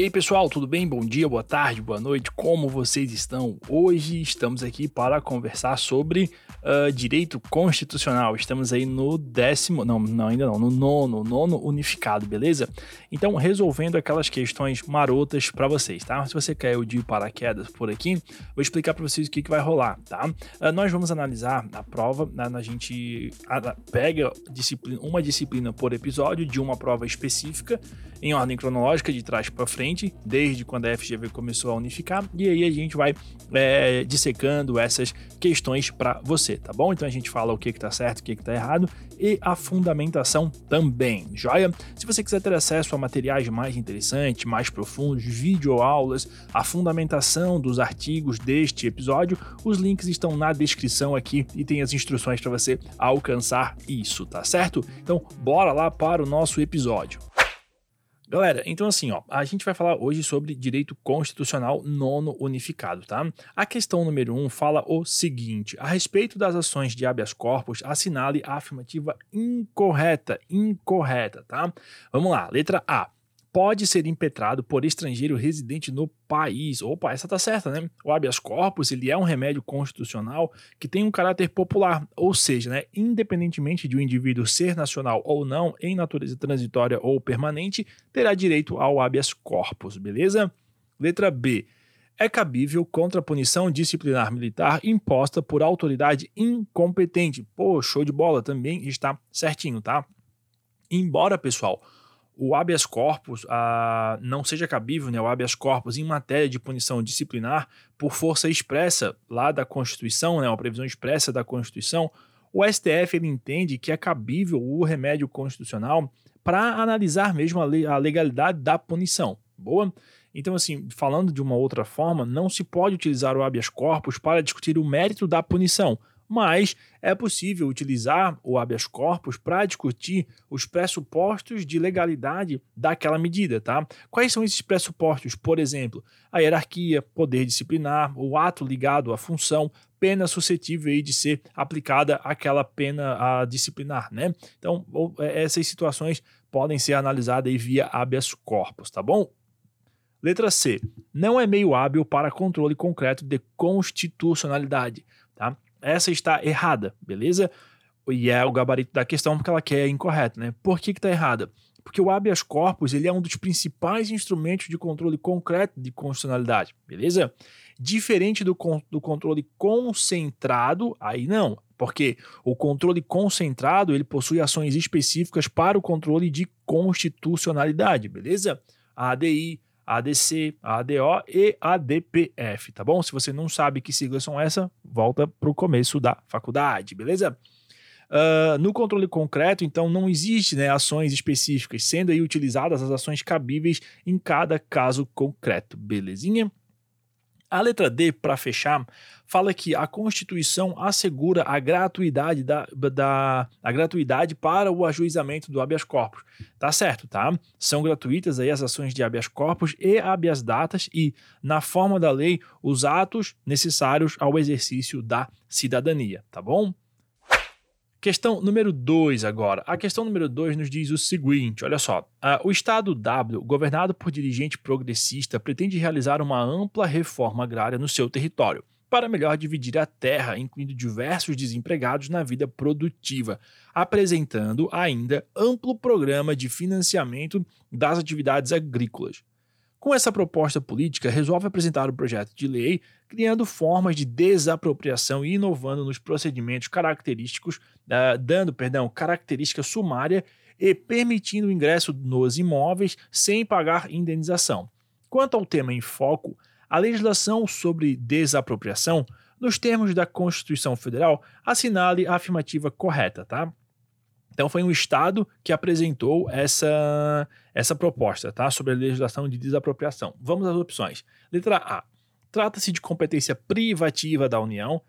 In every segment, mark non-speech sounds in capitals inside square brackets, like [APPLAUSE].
E aí pessoal, tudo bem? Bom dia, boa tarde, boa noite, como vocês estão? Hoje estamos aqui para conversar sobre uh, direito constitucional. Estamos aí no décimo, não, não, ainda não, no nono, nono unificado, beleza? Então, resolvendo aquelas questões marotas para vocês, tá? Se você caiu de paraquedas por aqui, vou explicar para vocês o que, que vai rolar, tá? Uh, nós vamos analisar a prova, né, a gente pega disciplina, uma disciplina por episódio de uma prova específica em ordem cronológica de trás para frente, desde quando a FGV começou a unificar, e aí a gente vai é, dissecando essas questões para você, tá bom? Então a gente fala o que está certo, o que está errado e a fundamentação também, joia? Se você quiser ter acesso a materiais mais interessantes, mais profundos, videoaulas, a fundamentação dos artigos deste episódio, os links estão na descrição aqui e tem as instruções para você alcançar isso, tá certo? Então, bora lá para o nosso episódio. Galera, então assim, ó, a gente vai falar hoje sobre direito constitucional nono unificado, tá? A questão número um fala o seguinte: a respeito das ações de habeas corpus, assinale a afirmativa incorreta, incorreta, tá? Vamos lá, letra A pode ser impetrado por estrangeiro residente no país. Opa, essa tá certa, né? O habeas corpus, ele é um remédio constitucional que tem um caráter popular, ou seja, né, independentemente de o um indivíduo ser nacional ou não, em natureza transitória ou permanente, terá direito ao habeas corpus, beleza? Letra B. É cabível contra a punição disciplinar militar imposta por autoridade incompetente. Pô, show de bola, também está certinho, tá? Embora, pessoal, o habeas corpus ah, não seja cabível, né, o habeas corpus em matéria de punição disciplinar por força expressa lá da Constituição, né, uma previsão expressa da Constituição, o STF ele entende que é cabível o remédio constitucional para analisar mesmo a, le a legalidade da punição. Boa? Então, assim, falando de uma outra forma, não se pode utilizar o habeas corpus para discutir o mérito da punição, mas é possível utilizar o habeas corpus para discutir os pressupostos de legalidade daquela medida, tá? Quais são esses pressupostos? Por exemplo, a hierarquia, poder disciplinar, o ato ligado à função, pena suscetível de ser aplicada àquela pena a disciplinar, né? Então, é, essas situações podem ser analisadas via habeas corpus, tá bom? Letra C. Não é meio hábil para controle concreto de constitucionalidade, tá? Essa está errada, beleza? E é o gabarito da questão porque ela quer incorreto, né? Por que está errada? Porque o habeas corpus ele é um dos principais instrumentos de controle concreto de constitucionalidade, beleza? Diferente do, do controle concentrado, aí não, porque o controle concentrado ele possui ações específicas para o controle de constitucionalidade, beleza? A ADI, ADC, ADO e ADPF, tá bom? Se você não sabe que siglas são essa, volta para o começo da faculdade, beleza? Uh, no controle concreto, então, não existe né, ações específicas, sendo aí utilizadas as ações cabíveis em cada caso concreto, belezinha? A letra D, para fechar, fala que a Constituição assegura a gratuidade, da, da, a gratuidade para o ajuizamento do habeas corpus. Tá certo, tá? São gratuitas aí as ações de habeas corpus e habeas datas e, na forma da lei, os atos necessários ao exercício da cidadania, tá bom? Questão número 2 agora. A questão número 2 nos diz o seguinte: olha só. Uh, o Estado W, governado por dirigente progressista, pretende realizar uma ampla reforma agrária no seu território, para melhor dividir a terra, incluindo diversos desempregados na vida produtiva, apresentando ainda amplo programa de financiamento das atividades agrícolas. Com essa proposta política, resolve apresentar o projeto de lei, criando formas de desapropriação e inovando nos procedimentos característicos, uh, dando, perdão, característica sumária e permitindo o ingresso nos imóveis sem pagar indenização. Quanto ao tema em foco, a legislação sobre desapropriação, nos termos da Constituição Federal, assinale a afirmativa correta, tá? Então foi um estado que apresentou essa, essa proposta, tá? Sobre a legislação de desapropriação. Vamos às opções. Letra A. Trata-se de competência privativa da União.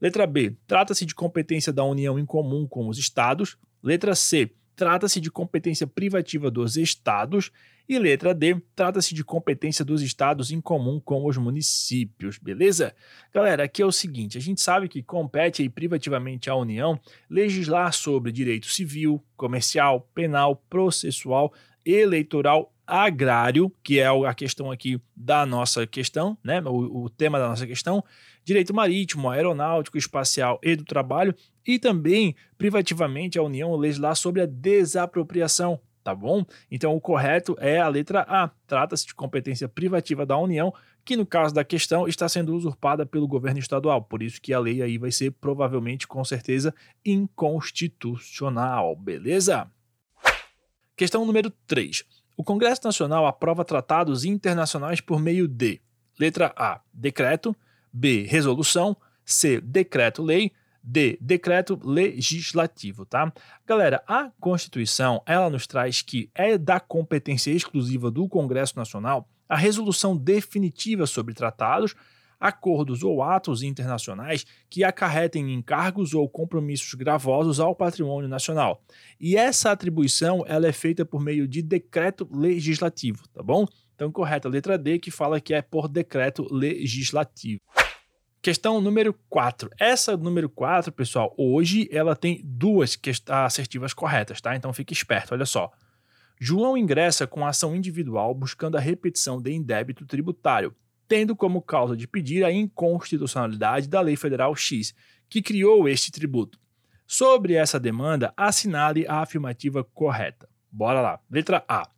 Letra B. Trata-se de competência da União em comum com os estados. Letra C. Trata-se de competência privativa dos estados. E letra D, trata-se de competência dos estados em comum com os municípios, beleza? Galera, aqui é o seguinte: a gente sabe que compete aí privativamente à União legislar sobre direito civil, comercial, penal, processual, eleitoral agrário, que é a questão aqui da nossa questão, né? O, o tema da nossa questão, direito marítimo, aeronáutico, espacial e do trabalho, e também privativamente a União legislar sobre a desapropriação, tá bom? Então o correto é a letra A. Trata-se de competência privativa da União, que no caso da questão está sendo usurpada pelo governo estadual. Por isso que a lei aí vai ser provavelmente, com certeza, inconstitucional, beleza? Questão número 3. O Congresso Nacional aprova tratados internacionais por meio de letra A, decreto, B, resolução, C, decreto-lei, D. Decreto legislativo, tá? Galera, a Constituição, ela nos traz que é da competência exclusiva do Congresso Nacional a resolução definitiva sobre tratados, acordos ou atos internacionais que acarretem encargos ou compromissos gravosos ao patrimônio nacional. E essa atribuição, ela é feita por meio de decreto legislativo, tá bom? Então, correta a letra D, que fala que é por decreto legislativo. Questão número 4. Essa número 4, pessoal, hoje ela tem duas assertivas corretas, tá? Então fique esperto, olha só. João ingressa com ação individual buscando a repetição de indébito tributário, tendo como causa de pedir a inconstitucionalidade da Lei Federal X, que criou este tributo. Sobre essa demanda, assinale a afirmativa correta. Bora lá. Letra A.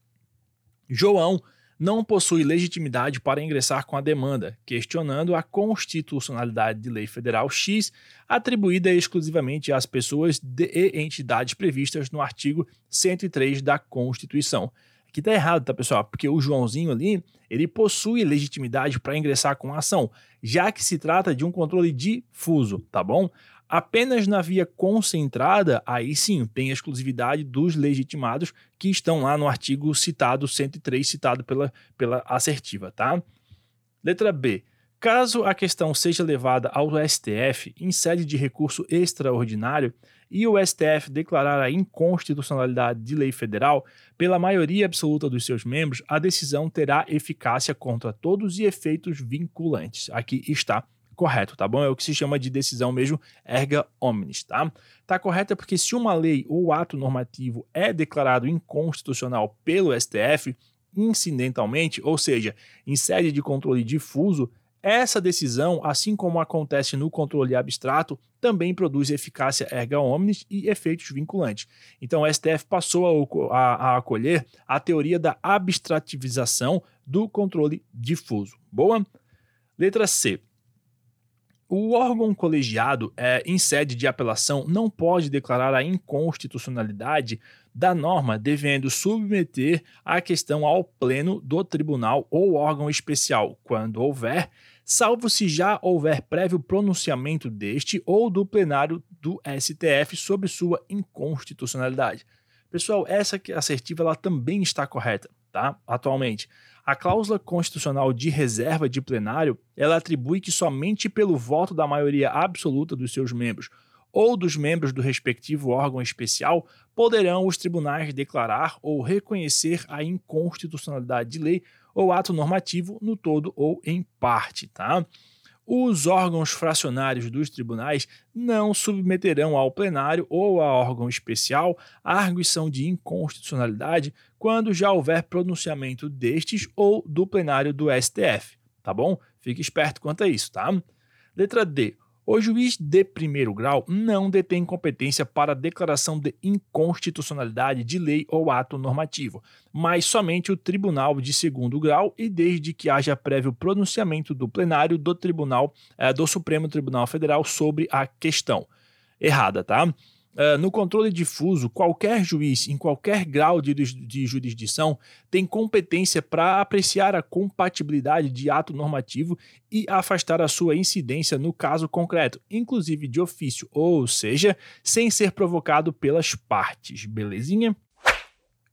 João não possui legitimidade para ingressar com a demanda, questionando a constitucionalidade de lei federal X atribuída exclusivamente às pessoas e entidades previstas no artigo 103 da Constituição. Aqui tá errado, tá, pessoal? Porque o Joãozinho ali, ele possui legitimidade para ingressar com a ação, já que se trata de um controle difuso, tá bom? Apenas na via concentrada, aí sim, tem exclusividade dos legitimados que estão lá no artigo citado 103, citado pela, pela assertiva, tá? Letra B. Caso a questão seja levada ao STF em sede de recurso extraordinário e o STF declarar a inconstitucionalidade de lei federal, pela maioria absoluta dos seus membros, a decisão terá eficácia contra todos e efeitos vinculantes. Aqui está correto, tá bom? É o que se chama de decisão mesmo erga omnes, tá? Tá correto é porque se uma lei ou ato normativo é declarado inconstitucional pelo STF, incidentalmente, ou seja, em sede de controle difuso, essa decisão, assim como acontece no controle abstrato, também produz eficácia erga omnes e efeitos vinculantes. Então, o STF passou a, a, a acolher a teoria da abstrativização do controle difuso. Boa? Letra C. O órgão colegiado, é, em sede de apelação, não pode declarar a inconstitucionalidade da norma, devendo submeter a questão ao pleno do tribunal ou órgão especial, quando houver, salvo se já houver prévio pronunciamento deste ou do plenário do STF sobre sua inconstitucionalidade. Pessoal, essa assertiva ela também está correta, tá? Atualmente. A cláusula constitucional de reserva de plenário, ela atribui que somente pelo voto da maioria absoluta dos seus membros ou dos membros do respectivo órgão especial poderão os tribunais declarar ou reconhecer a inconstitucionalidade de lei ou ato normativo no todo ou em parte, tá? os órgãos fracionários dos tribunais não submeterão ao plenário ou a órgão especial a arguição de inconstitucionalidade quando já houver pronunciamento destes ou do plenário do STF, tá bom? Fique esperto quanto a isso, tá? Letra D. O juiz de primeiro grau não detém competência para declaração de inconstitucionalidade de lei ou ato normativo, mas somente o tribunal de segundo grau e desde que haja prévio pronunciamento do plenário do Tribunal eh, do Supremo Tribunal Federal sobre a questão. Errada, tá? Uh, no controle difuso, qualquer juiz, em qualquer grau de, de jurisdição, tem competência para apreciar a compatibilidade de ato normativo e afastar a sua incidência no caso concreto, inclusive de ofício, ou seja, sem ser provocado pelas partes. Belezinha?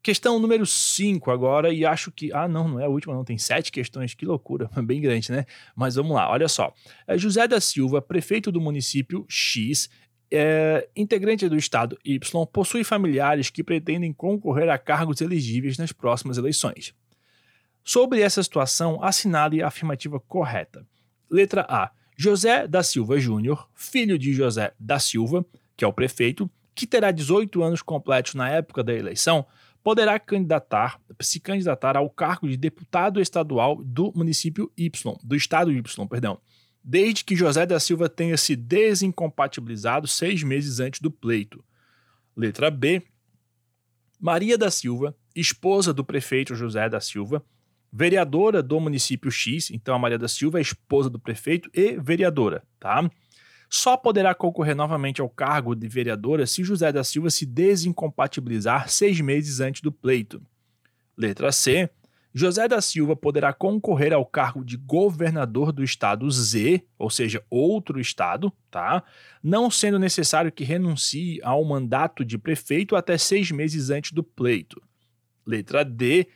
Questão número 5 agora, e acho que. Ah, não, não é a última, não. Tem sete questões, que loucura, [LAUGHS] bem grande, né? Mas vamos lá, olha só. É, José da Silva, prefeito do município X, é, integrante do Estado Y possui familiares que pretendem concorrer a cargos elegíveis nas próximas eleições. Sobre essa situação, assinale a afirmativa correta. Letra A. José da Silva Júnior, filho de José da Silva, que é o prefeito, que terá 18 anos completos na época da eleição, poderá candidatar, se candidatar ao cargo de deputado estadual do município Y, do estado Y, perdão, desde que José da Silva tenha se desincompatibilizado seis meses antes do pleito. Letra B. Maria da Silva, esposa do prefeito José da Silva, vereadora do município X, então a Maria da Silva é esposa do prefeito e vereadora, tá? Só poderá concorrer novamente ao cargo de vereadora se José da Silva se desincompatibilizar seis meses antes do pleito. Letra C. José da Silva poderá concorrer ao cargo de governador do estado Z, ou seja, outro estado, tá? Não sendo necessário que renuncie ao mandato de prefeito até seis meses antes do pleito. Letra D.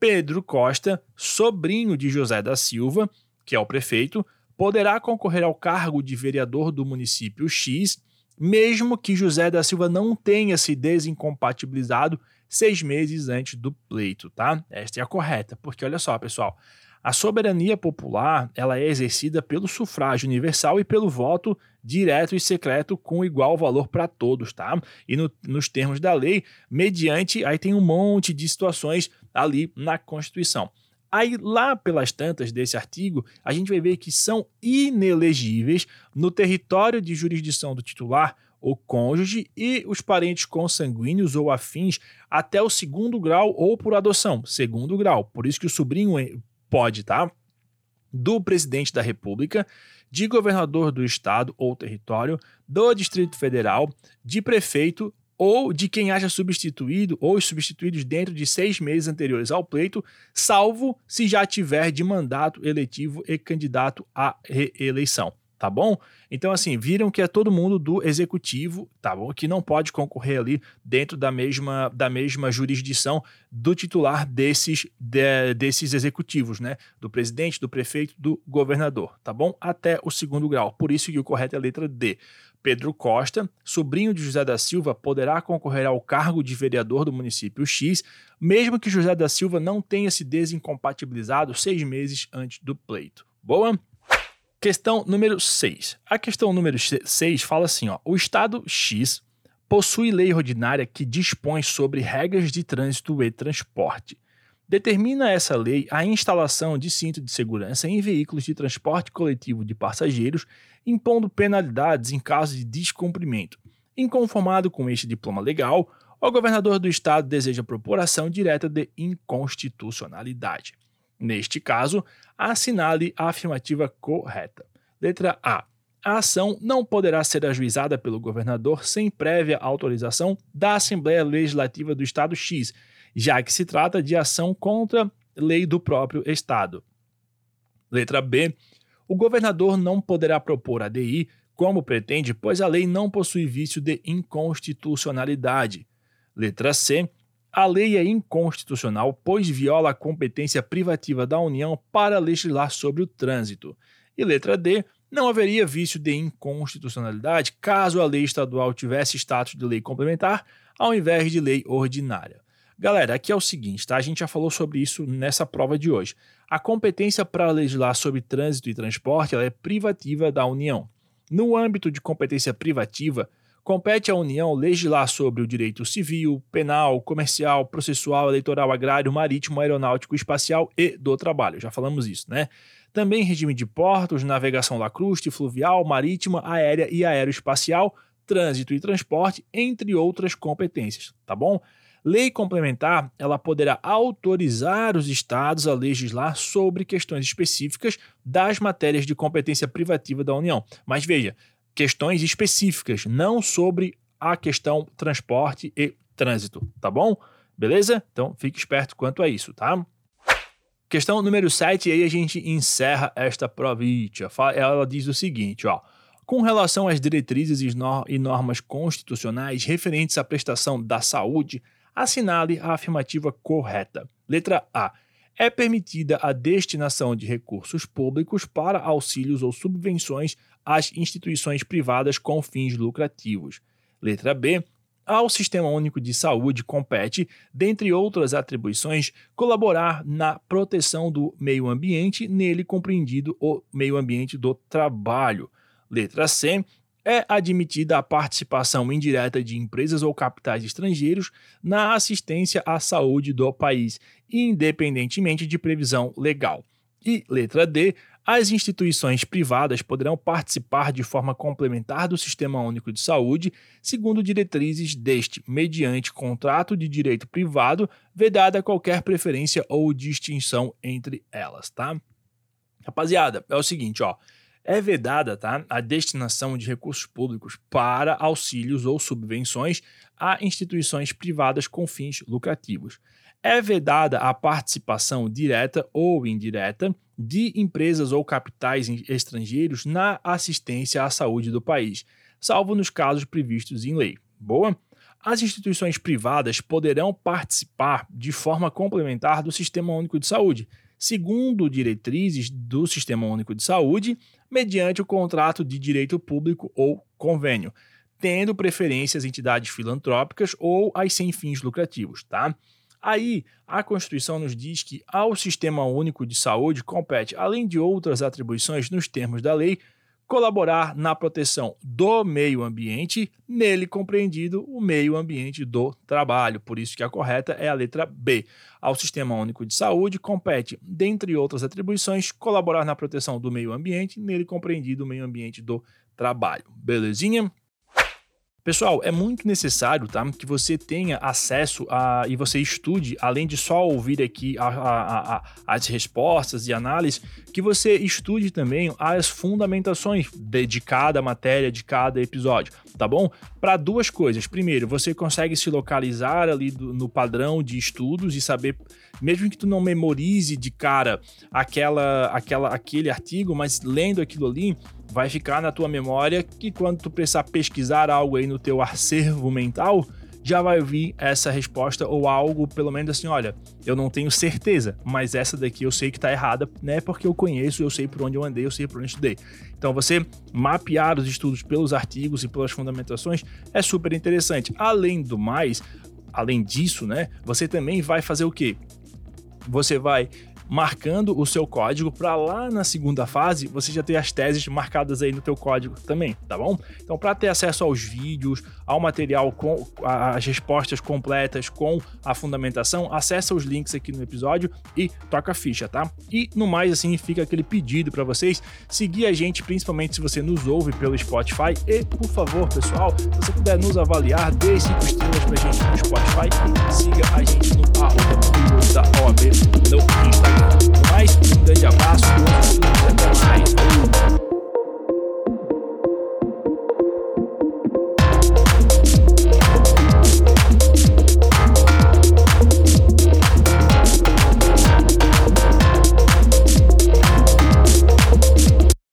Pedro Costa, sobrinho de José da Silva, que é o prefeito, poderá concorrer ao cargo de vereador do município X, mesmo que José da Silva não tenha se desincompatibilizado seis meses antes do pleito, tá? Esta é a correta, porque olha só, pessoal, a soberania popular ela é exercida pelo sufrágio universal e pelo voto direto e secreto com igual valor para todos, tá? E no, nos termos da lei, mediante, aí tem um monte de situações ali na Constituição. Aí, lá pelas tantas desse artigo, a gente vai ver que são inelegíveis no território de jurisdição do titular o cônjuge e os parentes consanguíneos ou afins até o segundo grau ou por adoção, segundo grau. Por isso que o sobrinho pode, tá? Do presidente da República, de governador do estado ou território, do Distrito Federal, de prefeito ou de quem haja substituído ou os substituídos dentro de seis meses anteriores ao pleito, salvo se já tiver de mandato eletivo e candidato à reeleição tá bom? Então, assim, viram que é todo mundo do executivo, tá bom? Que não pode concorrer ali dentro da mesma, da mesma jurisdição do titular desses, de, desses executivos, né? Do presidente, do prefeito, do governador, tá bom? Até o segundo grau. Por isso que o correto é a letra D. Pedro Costa, sobrinho de José da Silva, poderá concorrer ao cargo de vereador do município X, mesmo que José da Silva não tenha se desincompatibilizado seis meses antes do pleito. Boa? Questão número 6. A questão número 6 fala assim: ó, o Estado X possui lei ordinária que dispõe sobre regras de trânsito e transporte. Determina essa lei a instalação de cinto de segurança em veículos de transporte coletivo de passageiros, impondo penalidades em caso de descumprimento. Inconformado com este diploma legal, o governador do estado deseja propor ação direta de inconstitucionalidade. Neste caso, assinale a afirmativa correta. Letra A. A ação não poderá ser ajuizada pelo governador sem prévia autorização da Assembleia Legislativa do Estado X, já que se trata de ação contra lei do próprio Estado. Letra B. O governador não poderá propor ADI como pretende, pois a lei não possui vício de inconstitucionalidade. Letra C a lei é inconstitucional, pois viola a competência privativa da União para legislar sobre o trânsito. E letra D, não haveria vício de inconstitucionalidade caso a lei estadual tivesse status de lei complementar ao invés de lei ordinária. Galera, aqui é o seguinte, tá? A gente já falou sobre isso nessa prova de hoje. A competência para legislar sobre trânsito e transporte é privativa da União. No âmbito de competência privativa, compete à União legislar sobre o direito civil, penal, comercial, processual, eleitoral, agrário, marítimo, aeronáutico, espacial e do trabalho. Já falamos isso, né? Também regime de portos, navegação lacruste, fluvial, marítima, aérea e aeroespacial, trânsito e transporte, entre outras competências, tá bom? Lei complementar, ela poderá autorizar os estados a legislar sobre questões específicas das matérias de competência privativa da União. Mas veja, questões específicas, não sobre a questão transporte e trânsito, tá bom? Beleza? Então fique esperto quanto a isso, tá? Questão número 7, e aí a gente encerra esta província. Ela diz o seguinte, ó. Com relação às diretrizes e normas constitucionais referentes à prestação da saúde, assinale a afirmativa correta. Letra A é permitida a destinação de recursos públicos para auxílios ou subvenções às instituições privadas com fins lucrativos. Letra B. Ao Sistema Único de Saúde compete, dentre outras atribuições, colaborar na proteção do meio ambiente, nele compreendido o meio ambiente do trabalho. Letra C é admitida a participação indireta de empresas ou capitais estrangeiros na assistência à saúde do país, independentemente de previsão legal. E letra D, as instituições privadas poderão participar de forma complementar do Sistema Único de Saúde, segundo diretrizes deste, mediante contrato de direito privado, vedada qualquer preferência ou distinção entre elas, tá? Rapaziada, é o seguinte, ó é vedada tá, a destinação de recursos públicos para auxílios ou subvenções a instituições privadas com fins lucrativos. É vedada a participação direta ou indireta de empresas ou capitais estrangeiros na assistência à saúde do país, salvo nos casos previstos em lei. Boa? As instituições privadas poderão participar de forma complementar do Sistema Único de Saúde, segundo diretrizes do Sistema Único de Saúde, mediante o contrato de direito público ou convênio, tendo preferência às entidades filantrópicas ou às sem fins lucrativos, tá? Aí, a Constituição nos diz que ao Sistema Único de Saúde compete, além de outras atribuições nos termos da lei, colaborar na proteção do meio ambiente, nele compreendido o meio ambiente do trabalho. Por isso que a correta é a letra B. Ao Sistema Único de Saúde compete, dentre outras atribuições, colaborar na proteção do meio ambiente, nele compreendido o meio ambiente do trabalho. Belezinha? Pessoal, é muito necessário tá, que você tenha acesso a, e você estude, além de só ouvir aqui a, a, as respostas e análises, que você estude também as fundamentações de, de cada matéria, de cada episódio, tá bom? Para duas coisas. Primeiro, você consegue se localizar ali do, no padrão de estudos e saber, mesmo que tu não memorize de cara aquela, aquela, aquele artigo, mas lendo aquilo ali, vai ficar na tua memória que quando tu precisar pesquisar algo aí no teu acervo mental, já vai vir essa resposta ou algo, pelo menos assim, olha, eu não tenho certeza, mas essa daqui eu sei que tá errada, né? Porque eu conheço, eu sei por onde eu andei, eu sei por onde estudei. Então você mapear os estudos pelos artigos e pelas fundamentações é super interessante. Além do mais, além disso, né, você também vai fazer o quê? Você vai marcando o seu código para lá na segunda fase você já ter as teses marcadas aí no teu código também, tá bom? Então, para ter acesso aos vídeos, ao material com as respostas completas com a fundamentação, acessa os links aqui no episódio e toca a ficha, tá? E no mais assim fica aquele pedido para vocês seguir a gente, principalmente se você nos ouve pelo Spotify e, por favor, pessoal, se você puder nos avaliar, dê cinco estrelas pra gente no Spotify e siga a gente no arroba mais. Um grande abraço até mais.